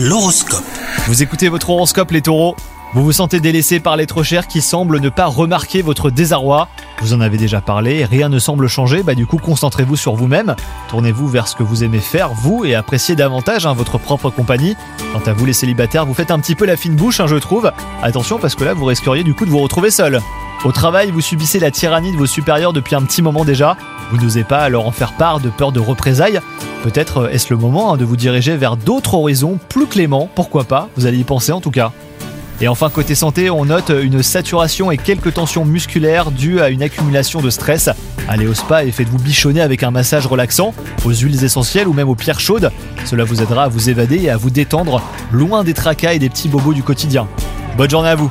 L'horoscope. Vous écoutez votre horoscope les taureaux Vous vous sentez délaissé par les trop qui semblent ne pas remarquer votre désarroi Vous en avez déjà parlé, rien ne semble changer, bah du coup concentrez-vous sur vous-même, tournez-vous vers ce que vous aimez faire, vous, et appréciez davantage hein, votre propre compagnie. Quant à vous les célibataires, vous faites un petit peu la fine bouche, hein, je trouve. Attention parce que là vous risqueriez du coup de vous retrouver seul. Au travail, vous subissez la tyrannie de vos supérieurs depuis un petit moment déjà. Vous n'osez pas leur en faire part de peur de représailles. Peut-être euh, est-ce le moment hein, de vous diriger vers d'autres horizons plus cléments, pourquoi pas, vous allez y penser en tout cas. Et enfin côté santé, on note une saturation et quelques tensions musculaires dues à une accumulation de stress. Allez au spa et faites-vous bichonner avec un massage relaxant, aux huiles essentielles ou même aux pierres chaudes. Cela vous aidera à vous évader et à vous détendre, loin des tracas et des petits bobos du quotidien. Bonne journée à vous